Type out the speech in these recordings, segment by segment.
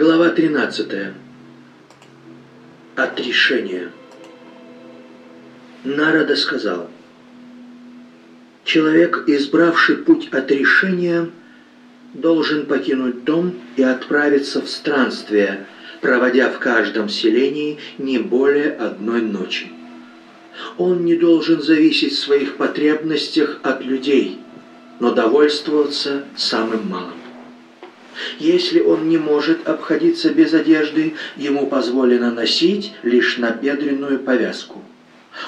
Глава 13. Отрешение. Нарада сказал, «Человек, избравший путь отрешения, должен покинуть дом и отправиться в странствие, проводя в каждом селении не более одной ночи. Он не должен зависеть в своих потребностях от людей, но довольствоваться самым малым. Если он не может обходиться без одежды, ему позволено носить лишь набедренную повязку.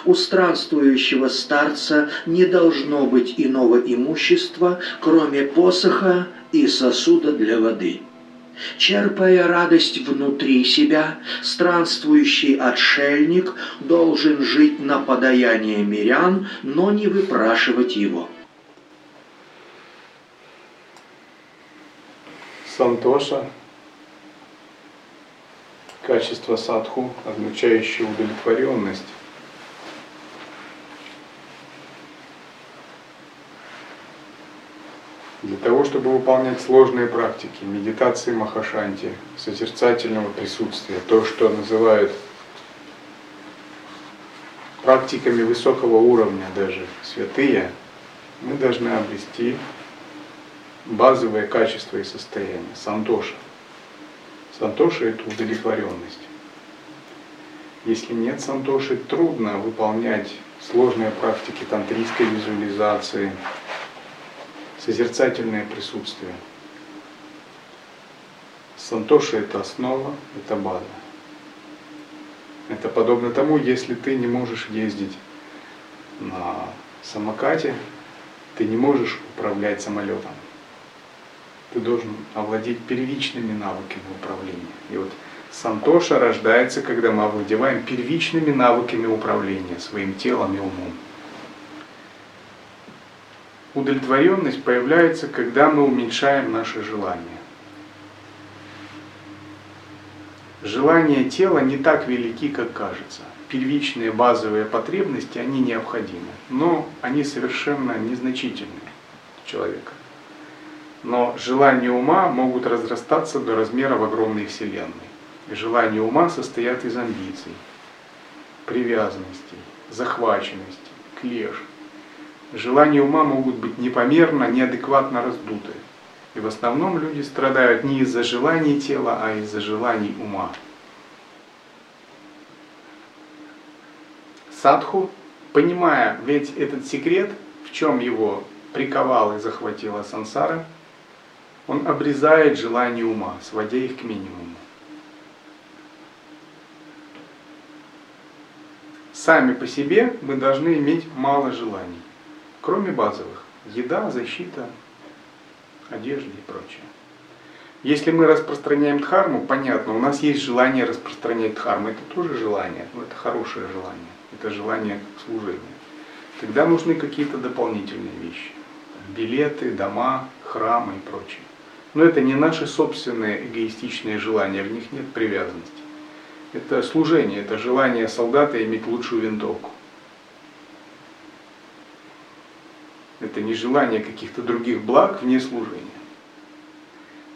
У странствующего старца не должно быть иного имущества, кроме посоха и сосуда для воды. Черпая радость внутри себя, странствующий отшельник должен жить на подаяние мирян, но не выпрашивать его. Сантоша, качество садху, означающее удовлетворенность. Для того, чтобы выполнять сложные практики, медитации Махашанти, созерцательного присутствия, то, что называют практиками высокого уровня даже святые, мы должны обрести базовые качества и состояния. Сантоша. Сантоша – это удовлетворенность. Если нет сантоши, трудно выполнять сложные практики тантрийской визуализации, созерцательное присутствие. Сантоша – это основа, это база. Это подобно тому, если ты не можешь ездить на самокате, ты не можешь управлять самолетом ты должен овладеть первичными навыками управления. И вот Сантоша рождается, когда мы овладеваем первичными навыками управления своим телом и умом. Удовлетворенность появляется, когда мы уменьшаем наши желания. Желания тела не так велики, как кажется. Первичные базовые потребности, они необходимы, но они совершенно незначительны человека. Но желания ума могут разрастаться до размеров огромной Вселенной. И желания ума состоят из амбиций, привязанностей, захваченности, клеш. Желания ума могут быть непомерно, неадекватно раздуты. И в основном люди страдают не из-за желаний тела, а из-за желаний ума. Садху, понимая ведь этот секрет, в чем его приковал и захватила сансара, он обрезает желания ума, сводя их к минимуму. Сами по себе мы должны иметь мало желаний, кроме базовых. Еда, защита, одежда и прочее. Если мы распространяем дхарму, понятно, у нас есть желание распространять дхарму. Это тоже желание, но это хорошее желание. Это желание служения. Тогда нужны какие-то дополнительные вещи. Билеты, дома, храмы и прочее. Но это не наши собственные эгоистичные желания, в них нет привязанности. Это служение, это желание солдата иметь лучшую винтовку. Это не желание каких-то других благ вне служения.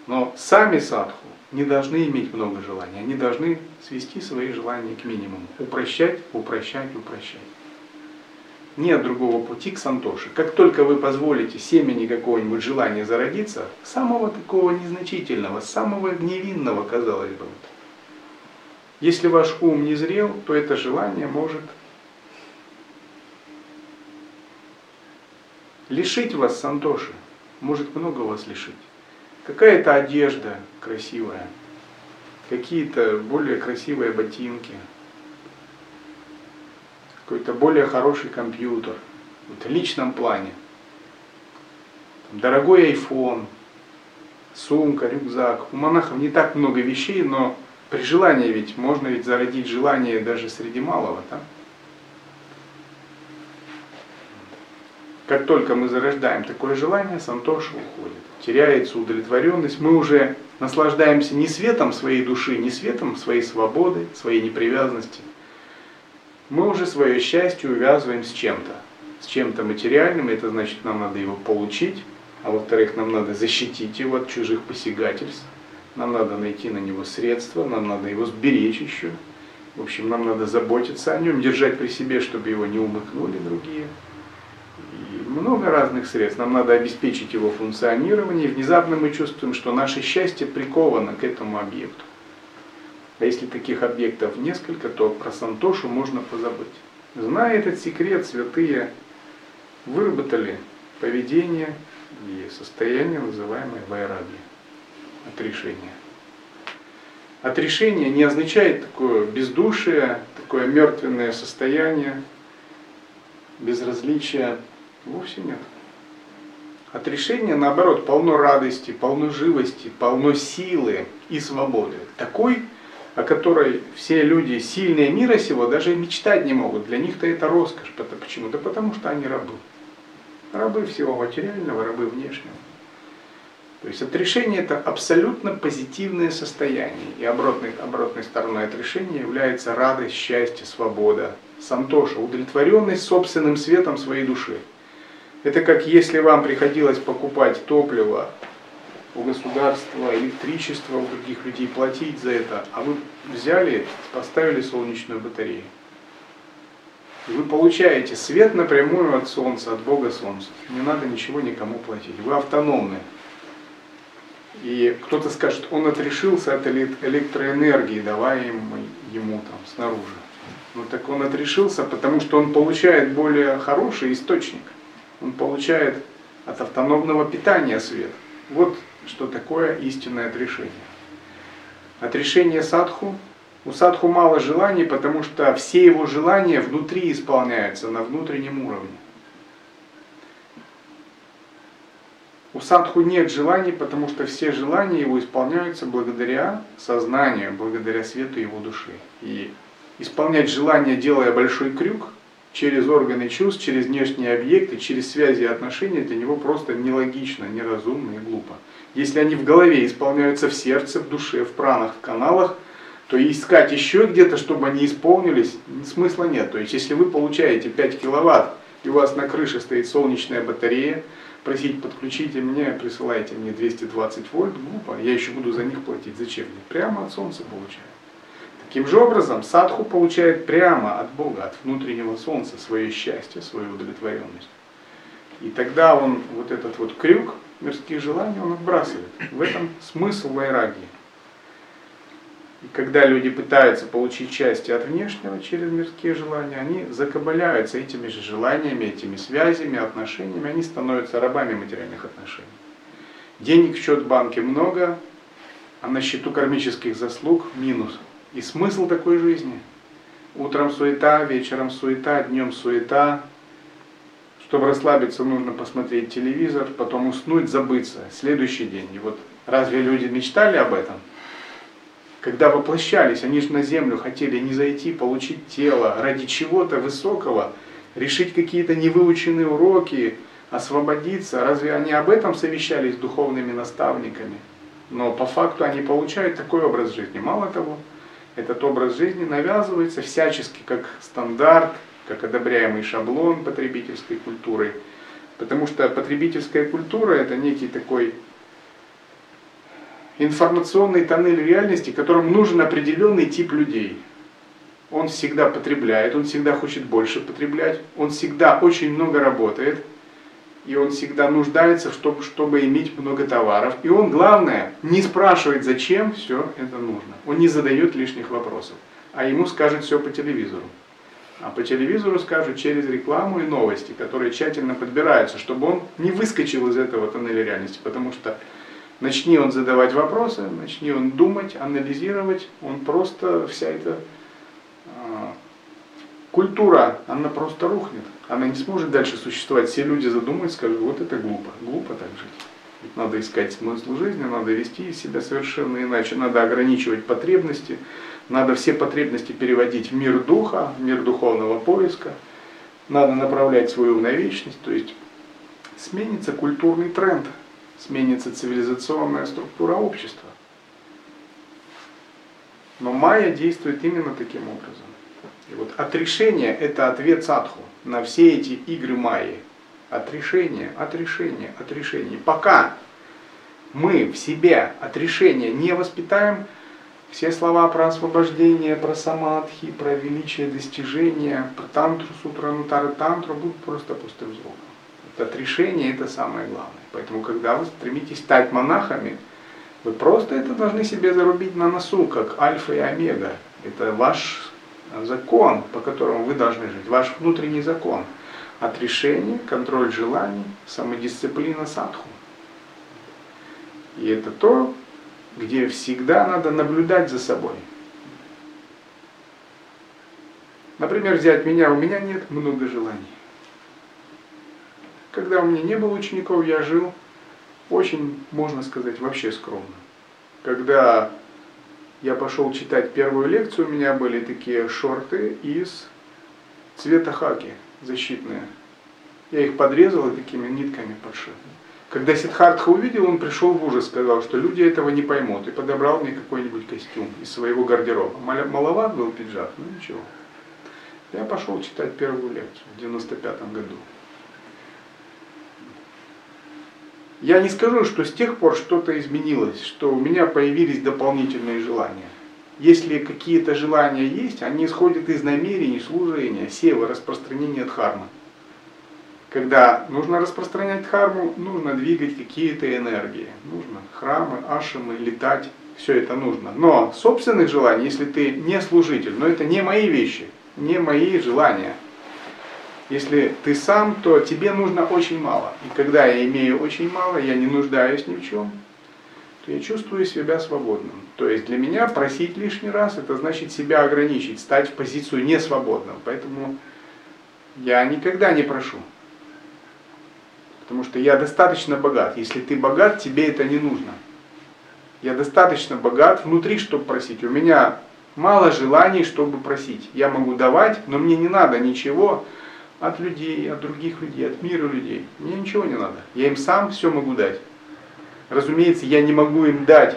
Но сами садху не должны иметь много желаний, они должны свести свои желания к минимуму, упрощать, упрощать, упрощать. Нет другого пути к сантоше. Как только вы позволите семени какого-нибудь желания зародиться, самого такого незначительного, самого невинного, казалось бы, если ваш ум не зрел, то это желание может лишить вас сантоши, может много вас лишить. Какая-то одежда красивая, какие-то более красивые ботинки – какой-то более хороший компьютер, в личном плане. Дорогой iPhone, сумка, рюкзак. У монахов не так много вещей, но при желании ведь можно ведь зародить желание даже среди малого. Да? Как только мы зарождаем такое желание, сантоша уходит. Теряется удовлетворенность. Мы уже наслаждаемся не светом своей души, не светом своей свободы, своей непривязанности – мы уже свое счастье увязываем с чем-то. С чем-то материальным, это значит, нам надо его получить, а во-вторых, нам надо защитить его от чужих посягательств. нам надо найти на него средства, нам надо его сберечь еще. В общем, нам надо заботиться о нем, держать при себе, чтобы его не умыкнули другие. И много разных средств. Нам надо обеспечить его функционирование. И внезапно мы чувствуем, что наше счастье приковано к этому объекту. А если таких объектов несколько, то про Сантошу можно позабыть. Зная этот секрет, святые выработали поведение и состояние, называемое вайраги, отрешение. Отрешение не означает такое бездушие, такое мертвенное состояние, безразличие. Вовсе нет. Отрешение, наоборот, полно радости, полно живости, полно силы и свободы. Такой о которой все люди сильные мира сего даже мечтать не могут. Для них-то это роскошь. Почему? Да потому что они рабы. Рабы всего материального, рабы внешнего. То есть отрешение это абсолютно позитивное состояние. И оборотной, оборотной стороной отрешения является радость, счастье, свобода, сантоша, удовлетворенность собственным светом своей души. Это как если вам приходилось покупать топливо у государства, электричество у других людей, платить за это, а вы взяли, поставили солнечную батарею. И вы получаете свет напрямую от Солнца, от Бога Солнца. Не надо ничего никому платить. Вы автономны. И кто-то скажет, он отрешился от электроэнергии, давая ему, ему там снаружи. Ну так он отрешился, потому что он получает более хороший источник. Он получает от автономного питания свет. Вот что такое истинное отрешение. Отрешение садху. У садху мало желаний, потому что все его желания внутри исполняются, на внутреннем уровне. У садху нет желаний, потому что все желания его исполняются благодаря сознанию, благодаря свету его души. И исполнять желание, делая большой крюк, через органы чувств, через внешние объекты, через связи и отношения, для него просто нелогично, неразумно и глупо. Если они в голове исполняются в сердце, в душе, в пранах, в каналах, то искать еще где-то, чтобы они исполнились, смысла нет. То есть, если вы получаете 5 киловатт, и у вас на крыше стоит солнечная батарея, просить подключите мне, присылайте мне 220 вольт, глупо, я еще буду за них платить. Зачем мне? Прямо от солнца получаю. Таким же образом, садху получает прямо от Бога, от внутреннего солнца свое счастье, свою удовлетворенность. И тогда он вот этот вот крюк мирских желаний, он отбрасывает. В этом смысл вайраги. И когда люди пытаются получить счастье от внешнего через мирские желания, они закабаляются этими же желаниями, этими связями, отношениями, они становятся рабами материальных отношений. Денег в счет в банке много, а на счету кармических заслуг минус. И смысл такой жизни? Утром суета, вечером суета, днем суета. Чтобы расслабиться, нужно посмотреть телевизор, потом уснуть, забыться. Следующий день. И вот разве люди мечтали об этом? Когда воплощались, они же на землю хотели не зайти, получить тело ради чего-то высокого, решить какие-то невыученные уроки, освободиться. Разве они об этом совещались с духовными наставниками? Но по факту они получают такой образ жизни. Мало того, этот образ жизни навязывается всячески как стандарт, как одобряемый шаблон потребительской культуры. Потому что потребительская культура это некий такой информационный тоннель реальности, которым нужен определенный тип людей. Он всегда потребляет, он всегда хочет больше потреблять, он всегда очень много работает – и он всегда нуждается, чтобы, чтобы иметь много товаров. И он, главное, не спрашивает, зачем все это нужно. Он не задает лишних вопросов. А ему скажут все по телевизору. А по телевизору скажут через рекламу и новости, которые тщательно подбираются, чтобы он не выскочил из этого тоннеля реальности. Потому что начни он задавать вопросы, начни он думать, анализировать, он просто вся эта а, культура, она просто рухнет. Она не сможет дальше существовать. Все люди задумаются, скажут, вот это глупо, глупо так жить. Надо искать смысл жизни, надо вести себя совершенно иначе, надо ограничивать потребности, надо все потребности переводить в мир духа, в мир духовного поиска, надо направлять свою на вечность, то есть сменится культурный тренд, сменится цивилизационная структура общества. Но майя действует именно таким образом. И вот отрешение – это ответ садху на все эти игры майи. Отрешение, отрешение, отрешение. Пока мы в себе отрешение не воспитаем, все слова про освобождение, про самадхи, про величие достижения, про тантру, супранутары тантру будут просто пустым звуком. Это отрешение это самое главное. Поэтому, когда вы стремитесь стать монахами, вы просто это должны себе зарубить на носу, как альфа и омега. Это ваш закон, по которому вы должны жить, ваш внутренний закон. Отрешение, контроль желаний, самодисциплина садху. И это то, где всегда надо наблюдать за собой. Например, взять меня, у меня нет много желаний. Когда у меня не было учеников, я жил очень, можно сказать, вообще скромно. Когда я пошел читать первую лекцию, у меня были такие шорты из цвета хаки защитные. Я их подрезал и такими нитками подшил. Когда Сидхартха увидел, он пришел в ужас, сказал, что люди этого не поймут, и подобрал мне какой-нибудь костюм из своего гардероба. Маловат был пиджак, но ничего. Я пошел читать первую лекцию в 95 году. Я не скажу, что с тех пор что-то изменилось, что у меня появились дополнительные желания. Если какие-то желания есть, они исходят из намерений, служения, сева, распространения дхармы. Когда нужно распространять дхарму, нужно двигать какие-то энергии. Нужно храмы, ашамы, летать, все это нужно. Но собственных желаний, если ты не служитель, но это не мои вещи, не мои желания – если ты сам, то тебе нужно очень мало. И когда я имею очень мало, я не нуждаюсь ни в чем, то я чувствую себя свободным. То есть для меня просить лишний раз, это значит себя ограничить, стать в позицию несвободного. Поэтому я никогда не прошу. Потому что я достаточно богат. Если ты богат, тебе это не нужно. Я достаточно богат внутри, чтобы просить. У меня мало желаний, чтобы просить. Я могу давать, но мне не надо ничего, от людей, от других людей, от мира людей. Мне ничего не надо. Я им сам все могу дать. Разумеется, я не могу им дать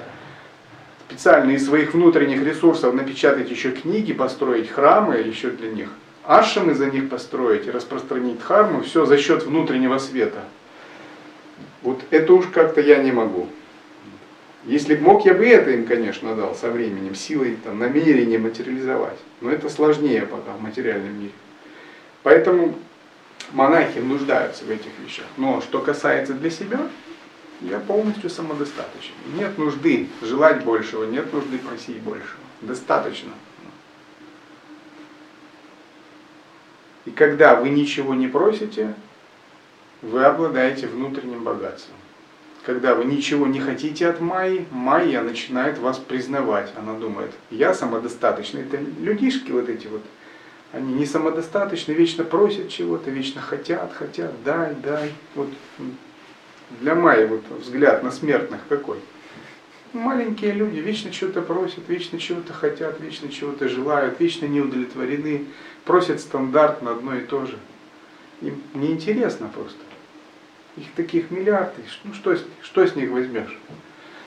специально из своих внутренних ресурсов напечатать еще книги, построить храмы еще для них, ашамы за них построить распространить дхарму, все за счет внутреннего света. Вот это уж как-то я не могу. Если бы мог, я бы это им, конечно, дал со временем, силой, там, намерение материализовать. Но это сложнее пока в материальном мире. Поэтому монахи нуждаются в этих вещах. Но что касается для себя, я полностью самодостаточен. Нет нужды желать большего, нет нужды просить большего. Достаточно. И когда вы ничего не просите, вы обладаете внутренним богатством. Когда вы ничего не хотите от Майи, Майя начинает вас признавать. Она думает, я самодостаточный. Это людишки вот эти вот, они не самодостаточны, вечно просят чего-то, вечно хотят, хотят, дай, дай. Вот для Майи вот взгляд на смертных какой. Маленькие люди вечно что-то просят, вечно чего-то хотят, вечно чего-то желают, вечно не удовлетворены, просят стандартно одно и то же. Им неинтересно просто. Их таких миллиарды, ну что, что с них возьмешь?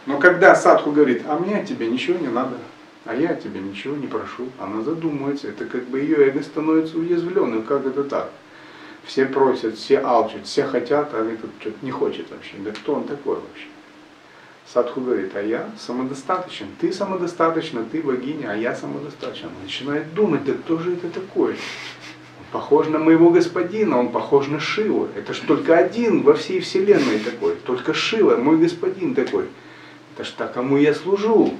Но когда Садху говорит, а мне от тебя ничего не надо, а я тебе ничего не прошу. Она задумывается, это как бы ее эго становится уязвленным, как это так? Все просят, все алчат, все хотят, а этот что-то не хочет вообще. Да кто он такой вообще? Садху говорит, а я самодостаточен. Ты самодостаточна, ты богиня, а я самодостаточен. Он начинает думать, да кто же это такой? Он похож на моего господина, он похож на Шиву. Это ж только один во всей вселенной такой. Только Шива, мой господин такой. Это ж так, кому я служу.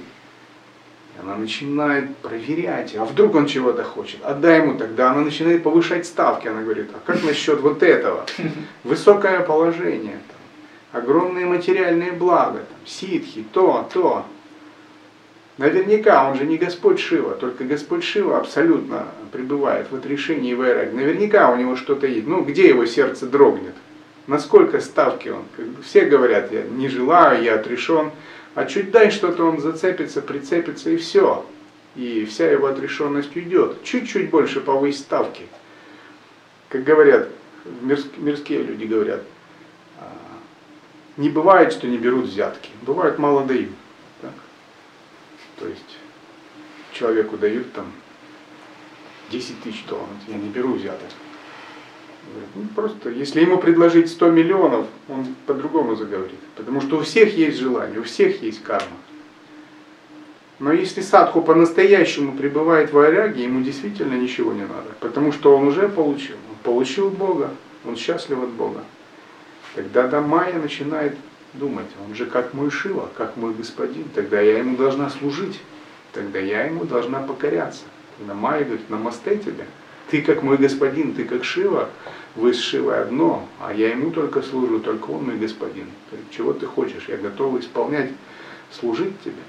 Она начинает проверять, а вдруг он чего-то хочет, отдай ему тогда. Она начинает повышать ставки, она говорит, а как насчет вот этого? Высокое положение, там, огромные материальные блага, там, ситхи, то, то. Наверняка он же не Господь Шива, только Господь Шива абсолютно пребывает в отрешении Вайраг. Наверняка у него что-то есть. Ну, где его сердце дрогнет? Насколько ставки он? Все говорят, я не желаю, я отрешен. А чуть дай что-то он зацепится, прицепится и все. И вся его отрешенность уйдет. Чуть-чуть больше повысь ставки. Как говорят, мирские люди говорят, а, не бывает, что не берут взятки. Бывает, мало дают. Так? То есть человеку дают там 10 тысяч долларов. Я не беру взяток. Ну, просто, если ему предложить 100 миллионов, он по-другому заговорит. Потому что у всех есть желание, у всех есть карма. Но если садху по-настоящему пребывает в айраге, ему действительно ничего не надо. Потому что он уже получил. Он получил Бога, он счастлив от Бога. Тогда да Майя начинает думать, он же как мой Шива, как мой господин, тогда я ему должна служить, тогда я ему должна покоряться. Тогда Майя говорит, намасте тебе, ты как мой господин, ты как Шива, вы с Шивой одно, а я ему только служу, только он мой господин. Чего ты хочешь, я готова исполнять, служить тебе.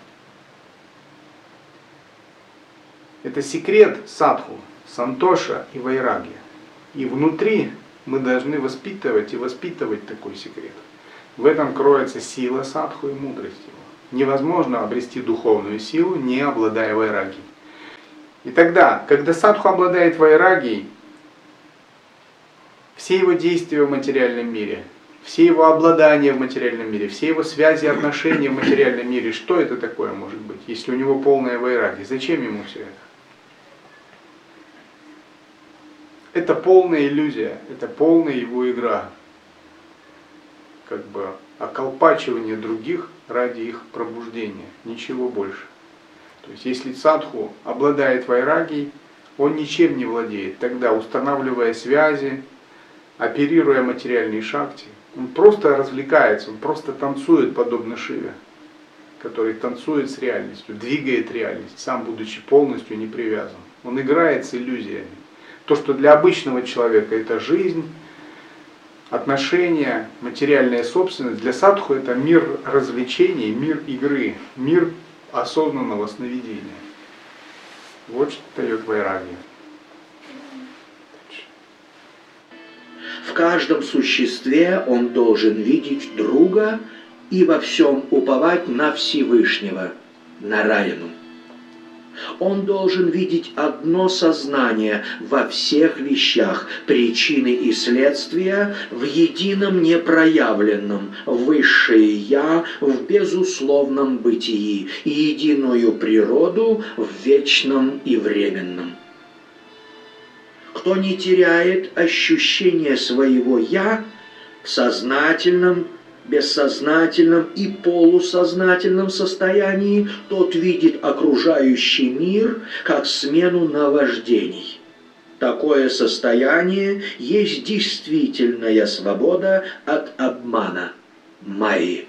Это секрет садху, сантоша и вайраги. И внутри мы должны воспитывать и воспитывать такой секрет. В этом кроется сила садху и мудрость его. Невозможно обрести духовную силу, не обладая вайрагией. И тогда, когда садху обладает вайрагией, все его действия в материальном мире, все его обладания в материальном мире, все его связи и отношения в материальном мире, что это такое может быть, если у него полная вайраги? Зачем ему все это? Это полная иллюзия, это полная его игра. Как бы околпачивание других ради их пробуждения, ничего больше. То есть если садху обладает вайрагией, он ничем не владеет. Тогда устанавливая связи, оперируя материальные шахти, он просто развлекается, он просто танцует подобно Шиве, который танцует с реальностью, двигает реальность, сам будучи полностью не привязан. Он играет с иллюзиями. То, что для обычного человека это жизнь, отношения, материальная собственность, для садху это мир развлечений, мир игры, мир осознанного сновидения. Вот что дает вайраги. В каждом существе он должен видеть друга и во всем уповать на Всевышнего, на Райну. Он должен видеть одно сознание во всех вещах, причины и следствия в едином непроявленном, высшее «Я» в безусловном бытии и единую природу в вечном и временном. Кто не теряет ощущение своего «Я» в сознательном бессознательном и полусознательном состоянии, тот видит окружающий мир как смену наваждений. Такое состояние есть действительная свобода от обмана, майи.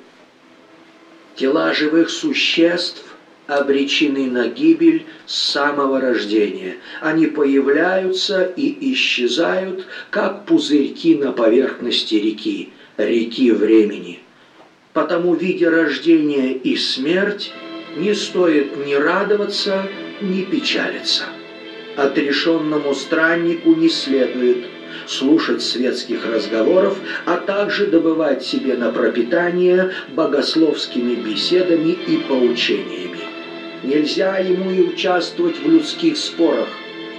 Тела живых существ обречены на гибель с самого рождения. Они появляются и исчезают, как пузырьки на поверхности реки реки времени. Потому, видя рождение и смерть, не стоит ни радоваться, ни печалиться. Отрешенному страннику не следует слушать светских разговоров, а также добывать себе на пропитание богословскими беседами и поучениями. Нельзя ему и участвовать в людских спорах,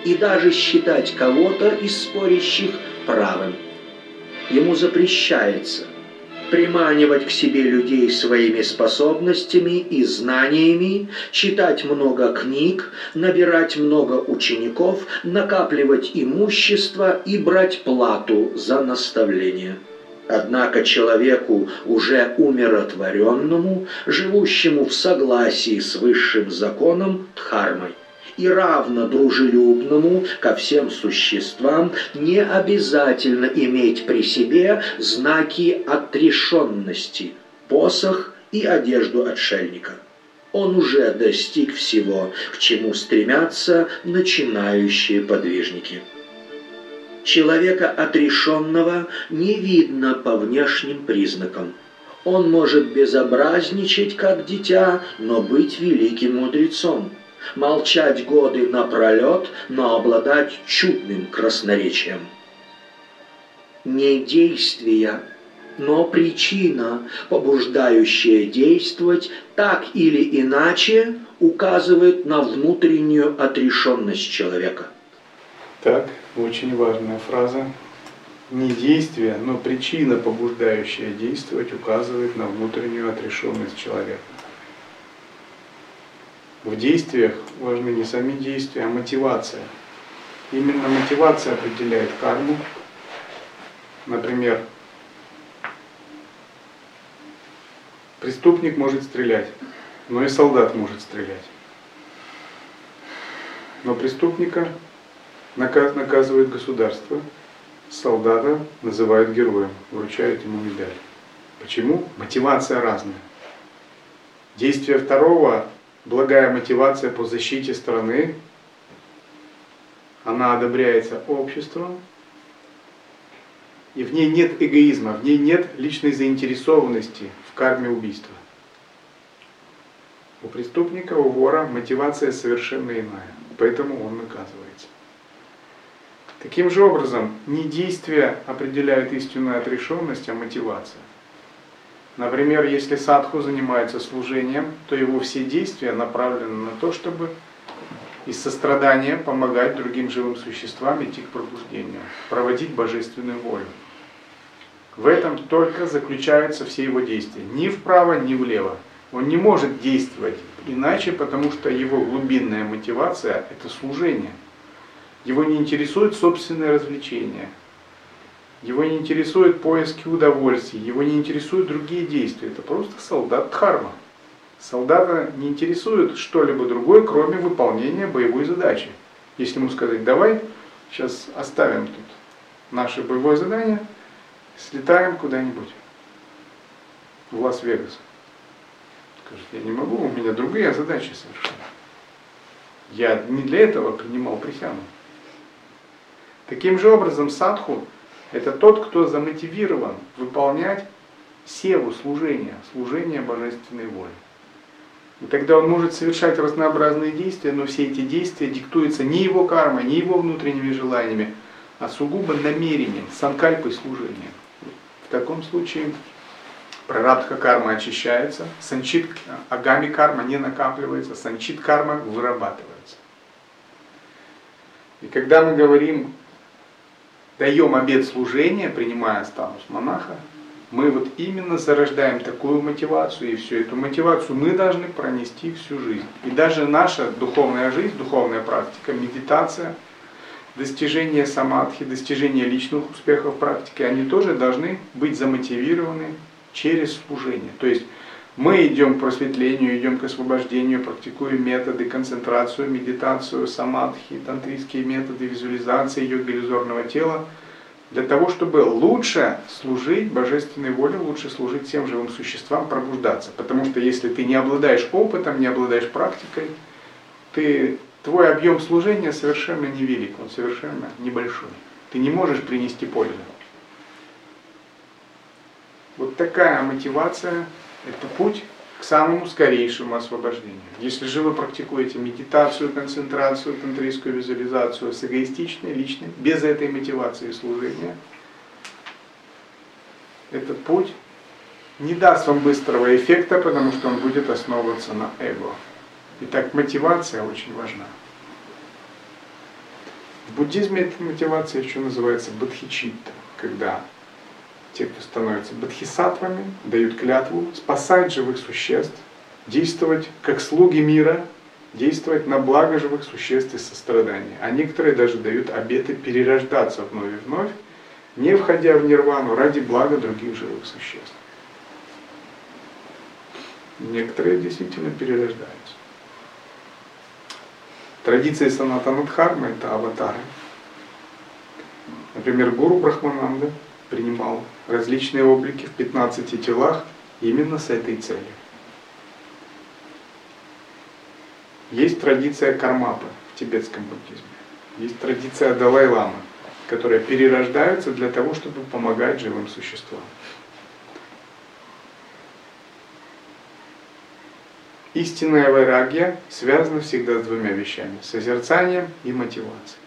и даже считать кого-то из спорящих правым ему запрещается приманивать к себе людей своими способностями и знаниями, читать много книг, набирать много учеников, накапливать имущество и брать плату за наставление. Однако человеку, уже умиротворенному, живущему в согласии с высшим законом Дхармой, и равно дружелюбному ко всем существам не обязательно иметь при себе знаки отрешенности, посох и одежду отшельника. Он уже достиг всего, к чему стремятся начинающие подвижники. Человека отрешенного не видно по внешним признакам. Он может безобразничать, как дитя, но быть великим мудрецом молчать годы напролет, но обладать чудным красноречием. Не действия, но причина, побуждающая действовать так или иначе, указывает на внутреннюю отрешенность человека. Так, очень важная фраза. Не действие, но причина, побуждающая действовать, указывает на внутреннюю отрешенность человека в действиях важны не сами действия, а мотивация. Именно мотивация определяет карму, Например, преступник может стрелять, но и солдат может стрелять. Но преступника наказывает государство, солдата называют героем, вручают ему медаль. Почему? Мотивация разная. Действие второго, благая мотивация по защите страны, она одобряется обществом, и в ней нет эгоизма, в ней нет личной заинтересованности в карме убийства. У преступника, у вора мотивация совершенно иная, поэтому он наказывается. Таким же образом, не действия определяют истинную отрешенность, а мотивация. Например, если садху занимается служением, то его все действия направлены на то, чтобы из сострадания помогать другим живым существам идти к пробуждению, проводить божественную волю. В этом только заключаются все его действия. Ни вправо, ни влево. Он не может действовать иначе, потому что его глубинная мотивация – это служение. Его не интересует собственное развлечение. Его не интересует поиски удовольствий, его не интересуют другие действия. Это просто солдат Дхарма. Солдата не интересует что-либо другое, кроме выполнения боевой задачи. Если ему сказать, давай сейчас оставим тут наше боевое задание, слетаем куда-нибудь в Лас-Вегас. Скажет, я не могу, у меня другие задачи совершенно. Я не для этого принимал присягу. Таким же образом, садху – это тот, кто замотивирован выполнять севу служения, служение божественной воли. И тогда он может совершать разнообразные действия, но все эти действия диктуются не его кармой, не его внутренними желаниями, а сугубо намерением, санкальпой служения. В таком случае прарабдха карма очищается, санчит агами карма не накапливается, санчит карма вырабатывается. И когда мы говорим, даем обед служения, принимая статус монаха, мы вот именно зарождаем такую мотивацию, и всю эту мотивацию мы должны пронести всю жизнь. И даже наша духовная жизнь, духовная практика, медитация, достижение самадхи, достижение личных успехов в практике, они тоже должны быть замотивированы через служение. То есть мы идем к просветлению, идем к освобождению, практикуем методы, концентрацию, медитацию, самадхи, тантрийские методы, визуализации йоги иллюзорного тела – для того, чтобы лучше служить божественной воле, лучше служить всем живым существам, пробуждаться. Потому что если ты не обладаешь опытом, не обладаешь практикой, ты, твой объем служения совершенно невелик, он совершенно небольшой. Ты не можешь принести пользу. Вот такая мотивация – это путь к самому скорейшему освобождению. Если же вы практикуете медитацию, концентрацию, тантрийскую визуализацию с эгоистичной, личной, без этой мотивации служения, этот путь не даст вам быстрого эффекта, потому что он будет основываться на эго. Итак, мотивация очень важна. В буддизме эта мотивация еще называется бодхичитта, когда те, кто становится бодхисаттвами, дают клятву спасать живых существ, действовать как слуги мира, действовать на благо живых существ и сострадания. А некоторые даже дают обеты перерождаться вновь и вновь, не входя в нирвану ради блага других живых существ. Некоторые действительно перерождаются. Традиция Санатанадхармы – это аватары. Например, гуру Брахмананда принимал различные облики в 15 телах именно с этой целью. Есть традиция кармапы в тибетском буддизме. Есть традиция Далай-ламы, которые перерождаются для того, чтобы помогать живым существам. Истинная вайрагия связана всегда с двумя вещами – созерцанием и мотивацией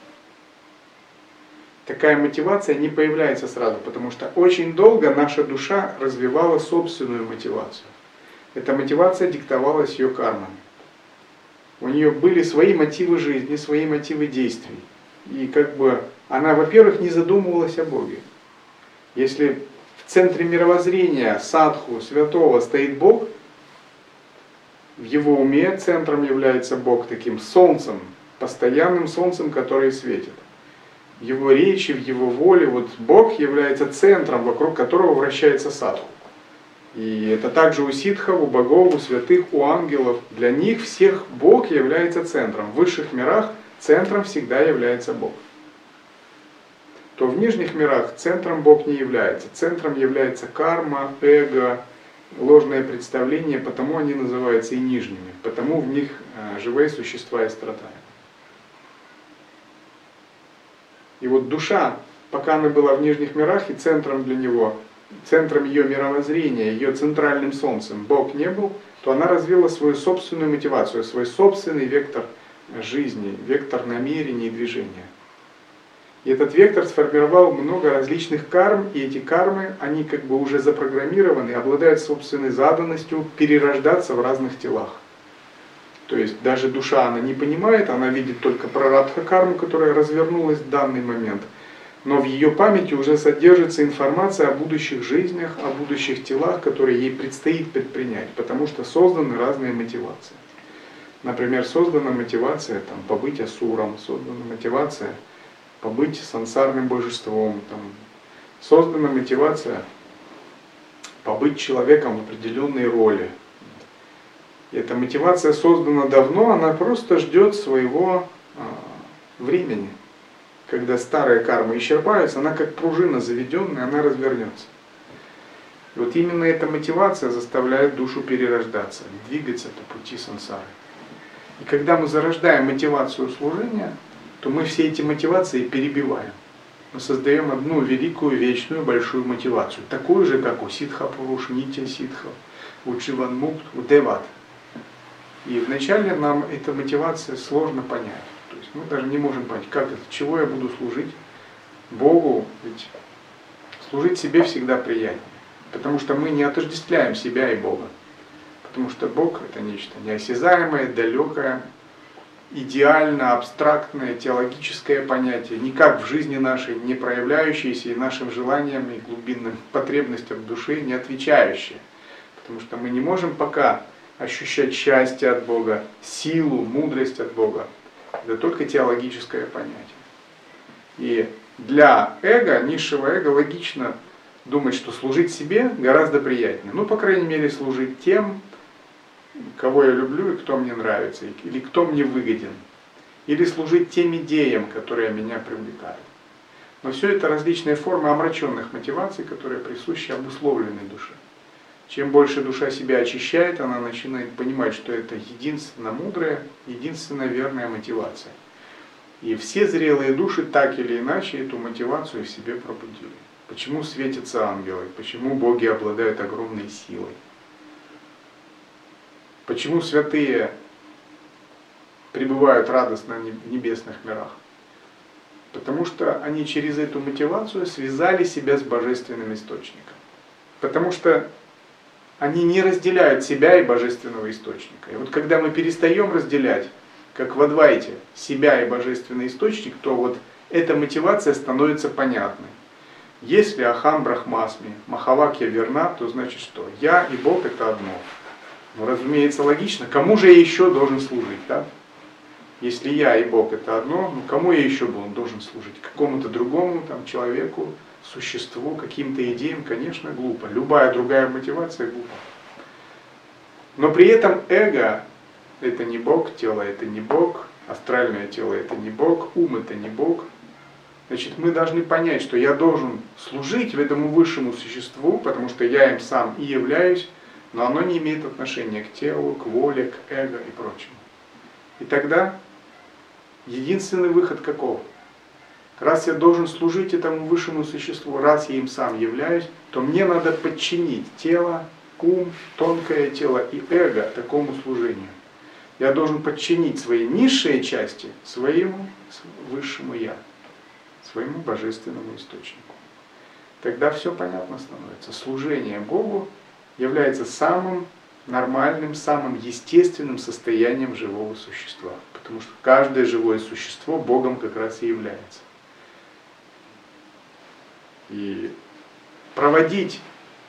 такая мотивация не появляется сразу, потому что очень долго наша душа развивала собственную мотивацию. Эта мотивация диктовалась ее кармами. У нее были свои мотивы жизни, свои мотивы действий. И как бы она, во-первых, не задумывалась о Боге. Если в центре мировоззрения садху, святого стоит Бог, в его уме центром является Бог таким солнцем, постоянным солнцем, которое светит. Его речи, в его воле. Вот Бог является центром, вокруг которого вращается садху. И это также у ситхов, у богов, у святых, у ангелов. Для них всех Бог является центром. В высших мирах центром всегда является Бог. То в нижних мирах центром Бог не является. Центром является карма, эго, ложное представление, потому они называются и нижними. Потому в них э, живые существа и страдают. И вот душа, пока она была в нижних мирах, и центром для него, центром ее мировоззрения, ее центральным солнцем Бог не был, то она развила свою собственную мотивацию, свой собственный вектор жизни, вектор намерений и движения. И этот вектор сформировал много различных карм, и эти кармы, они как бы уже запрограммированы, обладают собственной заданностью перерождаться в разных телах. То есть даже душа, она не понимает, она видит только прарадха карму, которая развернулась в данный момент. Но в ее памяти уже содержится информация о будущих жизнях, о будущих телах, которые ей предстоит предпринять, потому что созданы разные мотивации. Например, создана мотивация там, побыть асуром, создана мотивация побыть сансарным божеством, там, создана мотивация побыть человеком в определенной роли, эта мотивация создана давно, она просто ждет своего а, времени. Когда старая карма исчерпается, она как пружина заведенная, она развернется. И вот именно эта мотивация заставляет душу перерождаться, двигаться по пути сансары. И когда мы зарождаем мотивацию служения, то мы все эти мотивации перебиваем. Мы создаем одну великую, вечную, большую мотивацию. Такую же, как у Ситха Пуруш, Нитя Ситха, у Чиван Мукт, у Деват. И вначале нам эта мотивация сложно понять. То есть мы даже не можем понять, как это, чего я буду служить Богу, ведь служить себе всегда приятнее. Потому что мы не отождествляем себя и Бога. Потому что Бог это нечто неосязаемое, далекое, идеально абстрактное теологическое понятие, никак в жизни нашей не проявляющееся и нашим желаниям и глубинным потребностям души не отвечающее. Потому что мы не можем пока ощущать счастье от Бога, силу, мудрость от Бога. Это только теологическое понятие. И для эго, низшего эго, логично думать, что служить себе гораздо приятнее. Ну, по крайней мере, служить тем, кого я люблю и кто мне нравится, или кто мне выгоден. Или служить тем идеям, которые меня привлекают. Но все это различные формы омраченных мотиваций, которые присущи обусловленной душе. Чем больше душа себя очищает, она начинает понимать, что это единственно мудрая, единственно верная мотивация. И все зрелые души так или иначе эту мотивацию в себе пробудили. Почему светятся ангелы? Почему боги обладают огромной силой? Почему святые пребывают радостно в небесных мирах? Потому что они через эту мотивацию связали себя с божественным источником. Потому что они не разделяют себя и божественного источника. И вот когда мы перестаем разделять, как в Адвайте, себя и божественный источник, то вот эта мотивация становится понятной. Если Ахам Брахмасми, Махавакья верна, то значит что? Я и Бог это одно. Ну, разумеется, логично. Кому же я еще должен служить, да? Если я и Бог это одно, ну кому я еще должен служить? Какому-то другому там, человеку, существу, каким-то идеям, конечно, глупо. Любая другая мотивация глупа. Но при этом эго – это не Бог, тело – это не Бог, астральное тело – это не Бог, ум – это не Бог. Значит, мы должны понять, что я должен служить этому высшему существу, потому что я им сам и являюсь, но оно не имеет отношения к телу, к воле, к эго и прочему. И тогда единственный выход каков? Раз я должен служить этому высшему существу, раз я им сам являюсь, то мне надо подчинить тело, ум, тонкое тело и эго такому служению. Я должен подчинить свои низшие части своему высшему Я, своему божественному источнику. Тогда все понятно становится. Служение Богу является самым нормальным, самым естественным состоянием живого существа. Потому что каждое живое существо Богом как раз и является. И проводить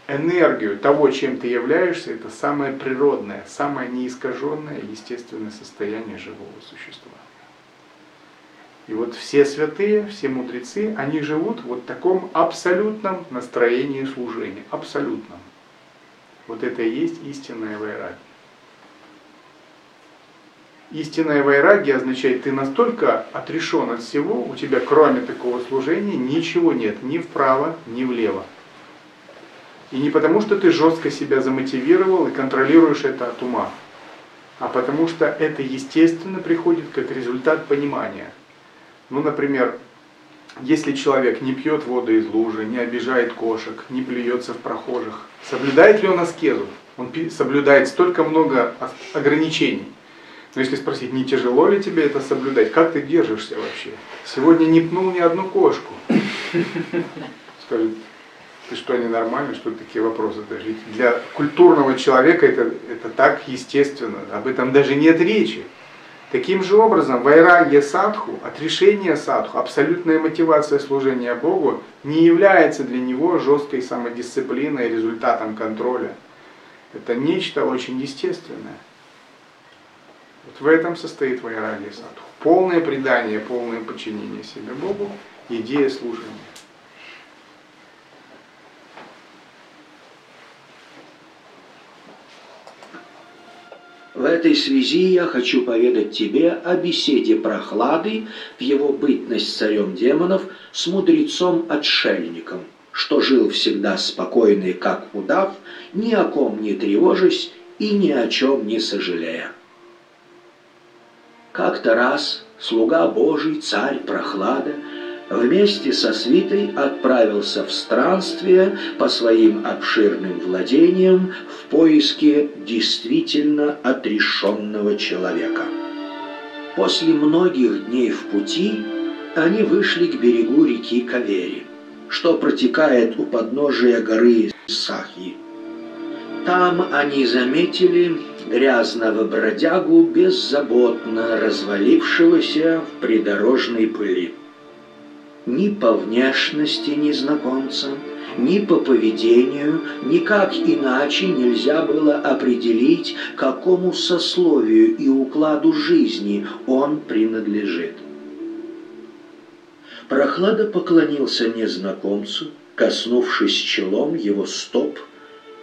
энергию того, чем ты являешься, это самое природное, самое неискаженное естественное состояние живого существа. И вот все святые, все мудрецы, они живут вот таком абсолютном настроении служения. Абсолютном. Вот это и есть истинная вайраги. Истинная вайраги означает, ты настолько отрешен от всего, у тебя кроме такого служения ничего нет, ни вправо, ни влево. И не потому, что ты жестко себя замотивировал и контролируешь это от ума, а потому что это естественно приходит как результат понимания – ну, например, если человек не пьет воду из лужи, не обижает кошек, не плюется в прохожих, соблюдает ли он аскезу? Он соблюдает столько много ограничений. Но если спросить, не тяжело ли тебе это соблюдать, как ты держишься вообще? Сегодня не пнул ни одну кошку. Скажет, ты что, ненормальный, что такие вопросы даже? Для культурного человека это, это так естественно, об этом даже нет речи. Таким же образом, вайрагья садху, отрешение садху, абсолютная мотивация служения Богу не является для него жесткой самодисциплиной, результатом контроля. Это нечто очень естественное. Вот в этом состоит вайрагья садху. Полное предание, полное подчинение себе Богу, идея служения. В этой связи я хочу поведать тебе о беседе прохлады в его бытность царем демонов с мудрецом-отшельником, что жил всегда спокойный, как удав, ни о ком не тревожась и ни о чем не сожалея. Как-то раз слуга Божий, царь Прохлада, вместе со свитой отправился в странствие по своим обширным владениям в поиске действительно отрешенного человека. После многих дней в пути они вышли к берегу реки Кавери, что протекает у подножия горы Сахи. Там они заметили грязного бродягу, беззаботно развалившегося в придорожной пыли. Ни по внешности незнакомца, ни по поведению, никак иначе нельзя было определить, какому сословию и укладу жизни он принадлежит. Прохлада поклонился незнакомцу, коснувшись челом его стоп,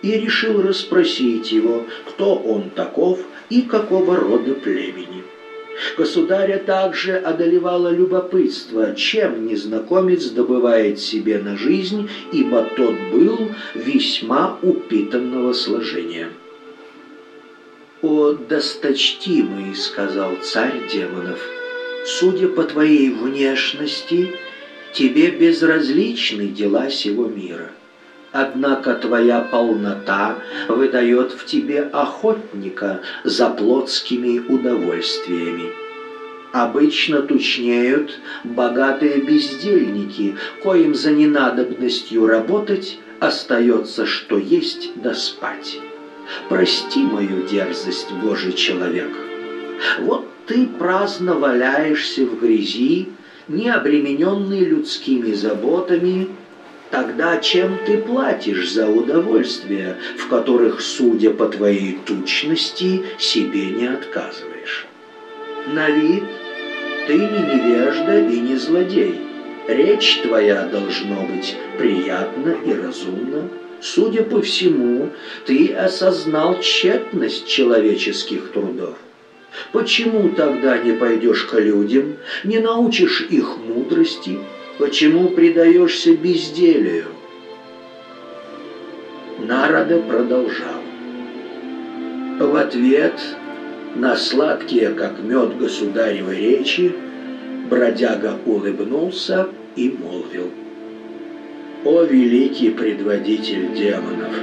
и решил расспросить его, кто он таков и какого рода племени. Государя также одолевало любопытство, чем незнакомец добывает себе на жизнь, ибо тот был весьма упитанного сложения. «О, досточтимый!» — сказал царь демонов. «Судя по твоей внешности, тебе безразличны дела сего мира». Однако твоя полнота выдает в тебе охотника за плотскими удовольствиями. Обычно тучнеют богатые бездельники, коим за ненадобностью работать остается что есть да спать. Прости мою дерзость, Божий человек. Вот ты праздно валяешься в грязи, не обремененный людскими заботами, Тогда чем ты платишь за удовольствия, в которых, судя по твоей тучности, себе не отказываешь? На вид ты не невежда и не злодей. Речь твоя должно быть приятна и разумна. Судя по всему, ты осознал тщетность человеческих трудов. Почему тогда не пойдешь к людям, не научишь их мудрости, Почему предаешься безделию? Народа продолжал. В ответ на сладкие, как мед государевой речи, бродяга улыбнулся и молвил. «О великий предводитель демонов!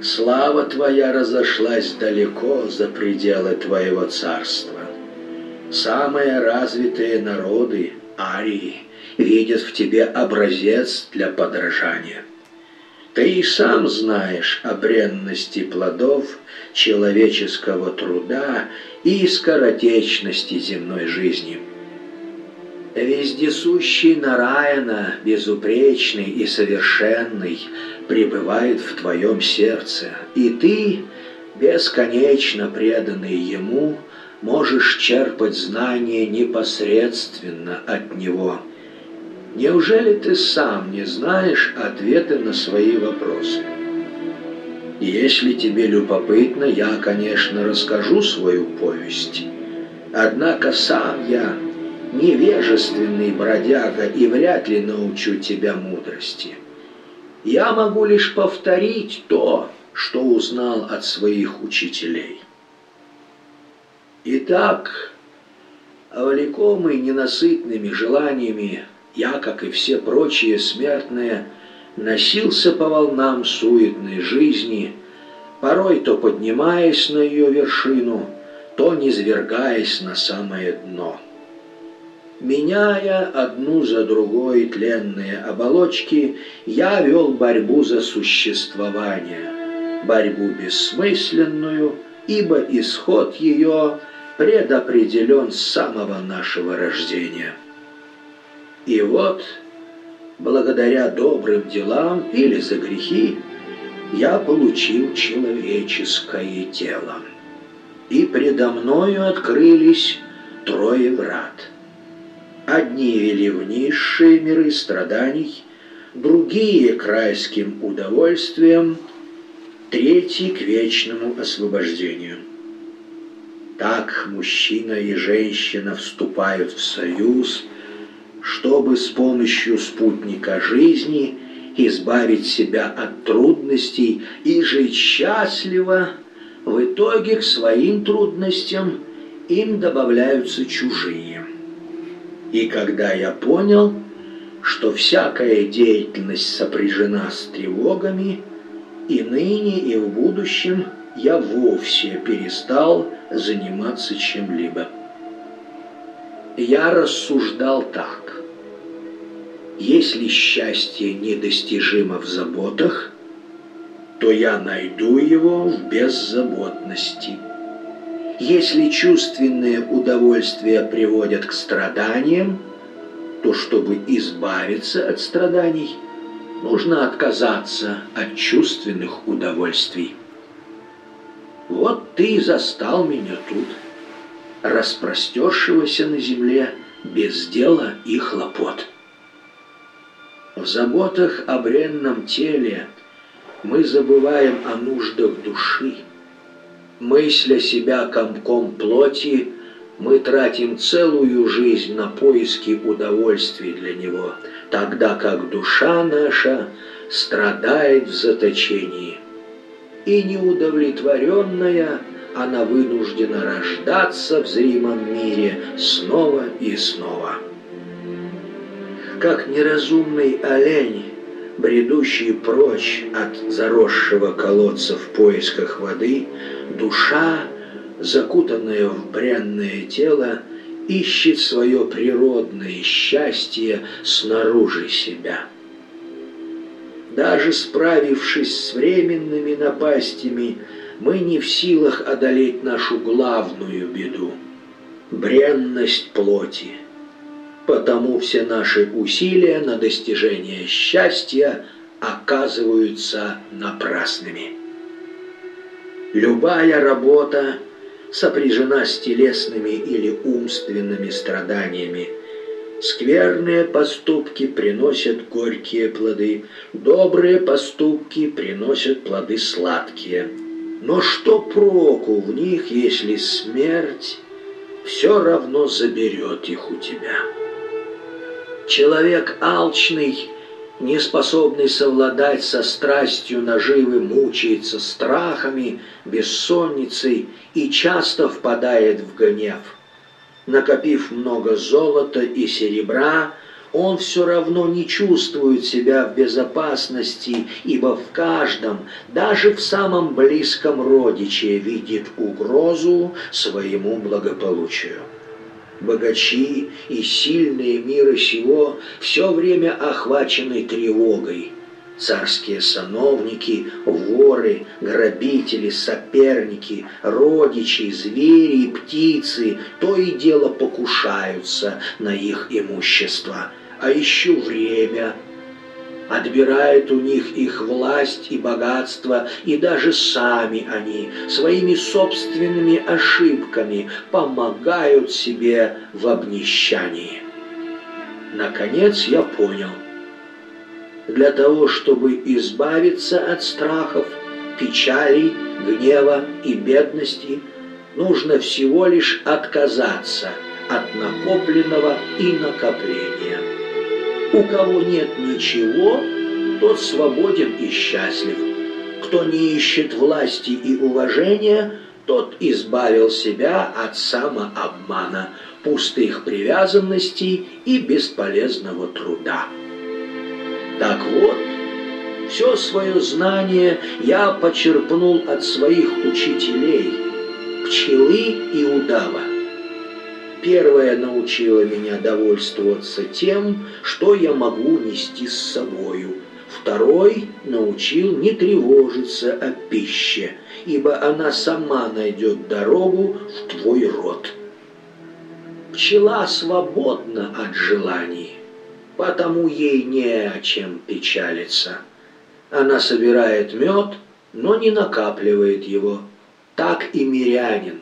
Слава твоя разошлась далеко за пределы твоего царства. Самые развитые народы, арии, видят в тебе образец для подражания. Ты и сам знаешь о бренности плодов человеческого труда и скоротечности земной жизни. Вездесущий Нараяна, безупречный и совершенный, пребывает в твоем сердце, и ты, бесконечно преданный ему, можешь черпать знания непосредственно от него. Неужели ты сам не знаешь ответы на свои вопросы? Если тебе любопытно, я, конечно, расскажу свою повесть. Однако сам я невежественный бродяга и вряд ли научу тебя мудрости. Я могу лишь повторить то, что узнал от своих учителей. Итак, влекомый ненасытными желаниями, я, как и все прочие смертные, носился по волнам суетной жизни, порой то поднимаясь на ее вершину, то низвергаясь на самое дно. Меняя одну за другой тленные оболочки, я вел борьбу за существование, борьбу бессмысленную, ибо исход ее предопределен с самого нашего рождения. И вот, благодаря добрым делам или за грехи, я получил человеческое тело. И предо мною открылись трое врат. Одни вели в низшие миры страданий, другие к райским удовольствиям, третий к вечному освобождению. Так мужчина и женщина вступают в союз, чтобы с помощью спутника жизни избавить себя от трудностей и жить счастливо, в итоге к своим трудностям им добавляются чужие. И когда я понял, что всякая деятельность сопряжена с тревогами, и ныне, и в будущем я вовсе перестал заниматься чем-либо. Я рассуждал так. Если счастье недостижимо в заботах, то я найду его в беззаботности. Если чувственные удовольствия приводят к страданиям, то чтобы избавиться от страданий, нужно отказаться от чувственных удовольствий. Вот ты застал меня тут, распростершегося на земле без дела и хлопот. В заботах о бренном теле мы забываем о нуждах души. Мысля себя комком плоти, мы тратим целую жизнь на поиски удовольствий для него, тогда как душа наша страдает в заточении – и неудовлетворенная, она вынуждена рождаться в зримом мире снова и снова. Как неразумный олень, бредущий прочь от заросшего колодца в поисках воды, душа, закутанная в бренное тело, ищет свое природное счастье снаружи себя. Даже справившись с временными напастями, мы не в силах одолеть нашу главную беду – бренность плоти. Потому все наши усилия на достижение счастья оказываются напрасными. Любая работа сопряжена с телесными или умственными страданиями – Скверные поступки приносят горькие плоды, добрые поступки приносят плоды сладкие. Но что проку в них, если смерть все равно заберет их у тебя? Человек алчный, не способный совладать со страстью наживы, мучается страхами, бессонницей и часто впадает в гнев – накопив много золота и серебра, он все равно не чувствует себя в безопасности, ибо в каждом, даже в самом близком родиче, видит угрозу своему благополучию. Богачи и сильные мира сего все время охвачены тревогой – Царские сановники, воры, грабители, соперники, родичи, звери и птицы то и дело покушаются на их имущество. А еще время. отбирает у них их власть и богатство, и даже сами они своими собственными ошибками помогают себе в обнищании. Наконец я понял. Для того, чтобы избавиться от страхов, печалей, гнева и бедности, нужно всего лишь отказаться от накопленного и накопления. У кого нет ничего, тот свободен и счастлив. Кто не ищет власти и уважения, тот избавил себя от самообмана, пустых привязанностей и бесполезного труда. Так вот, все свое знание я почерпнул от своих учителей, пчелы и удава. Первая научила меня довольствоваться тем, что я могу нести с собою. Второй научил не тревожиться о пище, ибо она сама найдет дорогу в твой рот. Пчела свободна от желаний, потому ей не о чем печалиться. Она собирает мед, но не накапливает его. Так и мирянин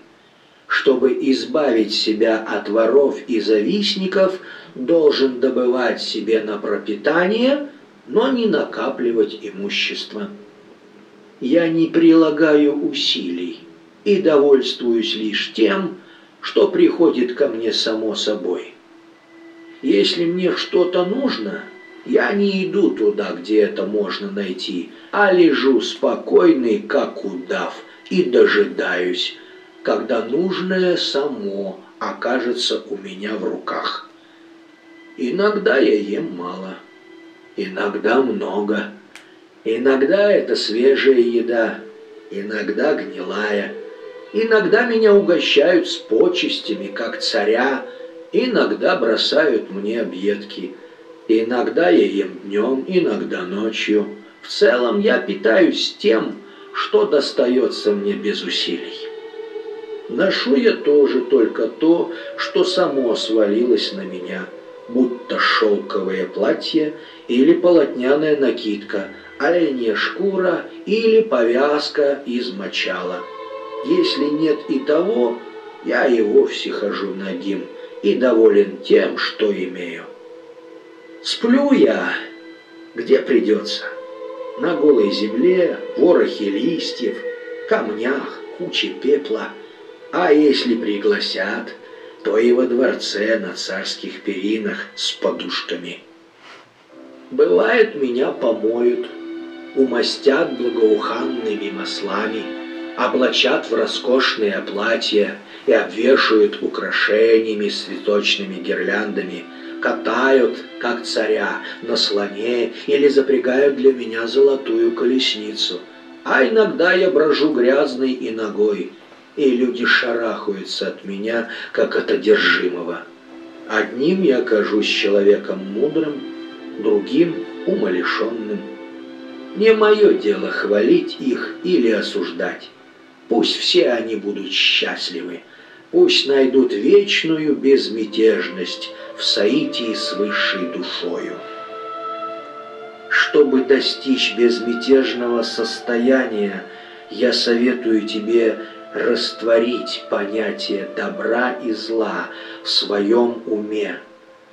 чтобы избавить себя от воров и завистников, должен добывать себе на пропитание, но не накапливать имущество. Я не прилагаю усилий и довольствуюсь лишь тем, что приходит ко мне само собой. Если мне что-то нужно, я не иду туда, где это можно найти, а лежу спокойный, как удав, и дожидаюсь, когда нужное само окажется у меня в руках. Иногда я ем мало, иногда много. Иногда это свежая еда, иногда гнилая. Иногда меня угощают с почестями, как царя, иногда бросают мне объедки. Иногда я ем днем, иногда ночью. В целом я питаюсь тем, что достается мне без усилий. Ношу я тоже только то, что само свалилось на меня, будто шелковое платье или полотняная накидка, оленья шкура или повязка из мочала. Если нет и того, я и вовсе хожу нагим и доволен тем, что имею. Сплю я, где придется, на голой земле, ворохе листьев, камнях, куче пепла — а если пригласят, то и во дворце на царских перинах с подушками. Бывает, меня помоют, умастят благоуханными маслами, облачат в роскошные платья и обвешают украшениями с цветочными гирляндами, катают, как царя, на слоне или запрягают для меня золотую колесницу. А иногда я брожу грязной и ногой, и люди шарахаются от меня, как от одержимого. Одним я кажусь человеком мудрым, другим — умалишенным. Не мое дело хвалить их или осуждать. Пусть все они будут счастливы, пусть найдут вечную безмятежность в соитии с высшей душою. Чтобы достичь безмятежного состояния, я советую тебе растворить понятие добра и зла в своем уме,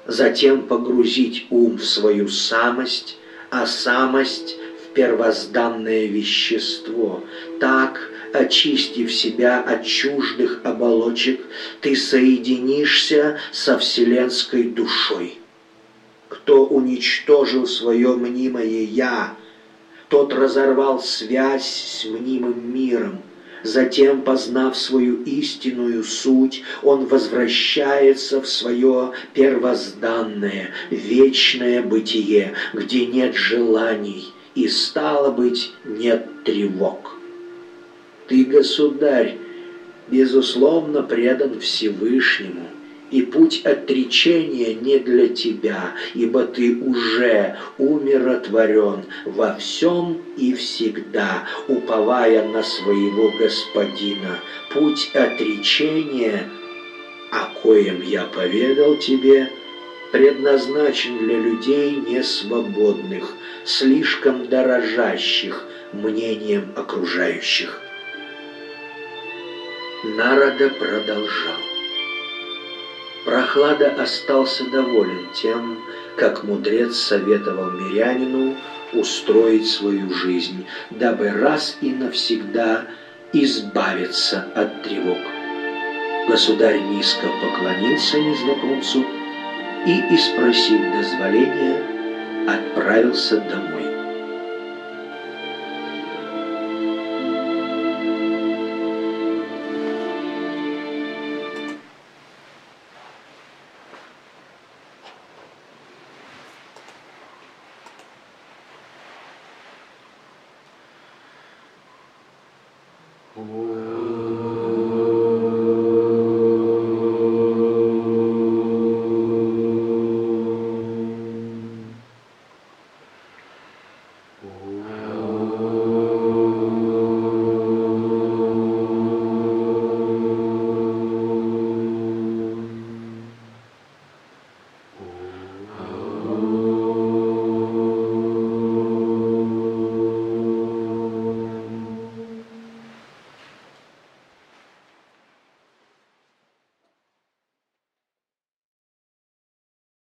затем погрузить ум в свою самость, а самость в первозданное вещество. Так, очистив себя от чуждых оболочек, ты соединишься со вселенской душой. Кто уничтожил свое мнимое «я», тот разорвал связь с мнимым миром – Затем, познав свою истинную суть, он возвращается в свое первозданное, вечное бытие, где нет желаний и, стало быть, нет тревог. Ты, государь, безусловно предан Всевышнему, и путь отречения не для тебя, ибо ты уже умиротворен во всем и всегда, уповая на своего Господина. Путь отречения, о коем я поведал тебе, предназначен для людей несвободных, слишком дорожащих мнением окружающих. Народа продолжал. Прохлада остался доволен тем, как мудрец советовал мирянину устроить свою жизнь, дабы раз и навсегда избавиться от тревог. Государь низко поклонился незнакомцу и, испросив дозволения, отправился домой.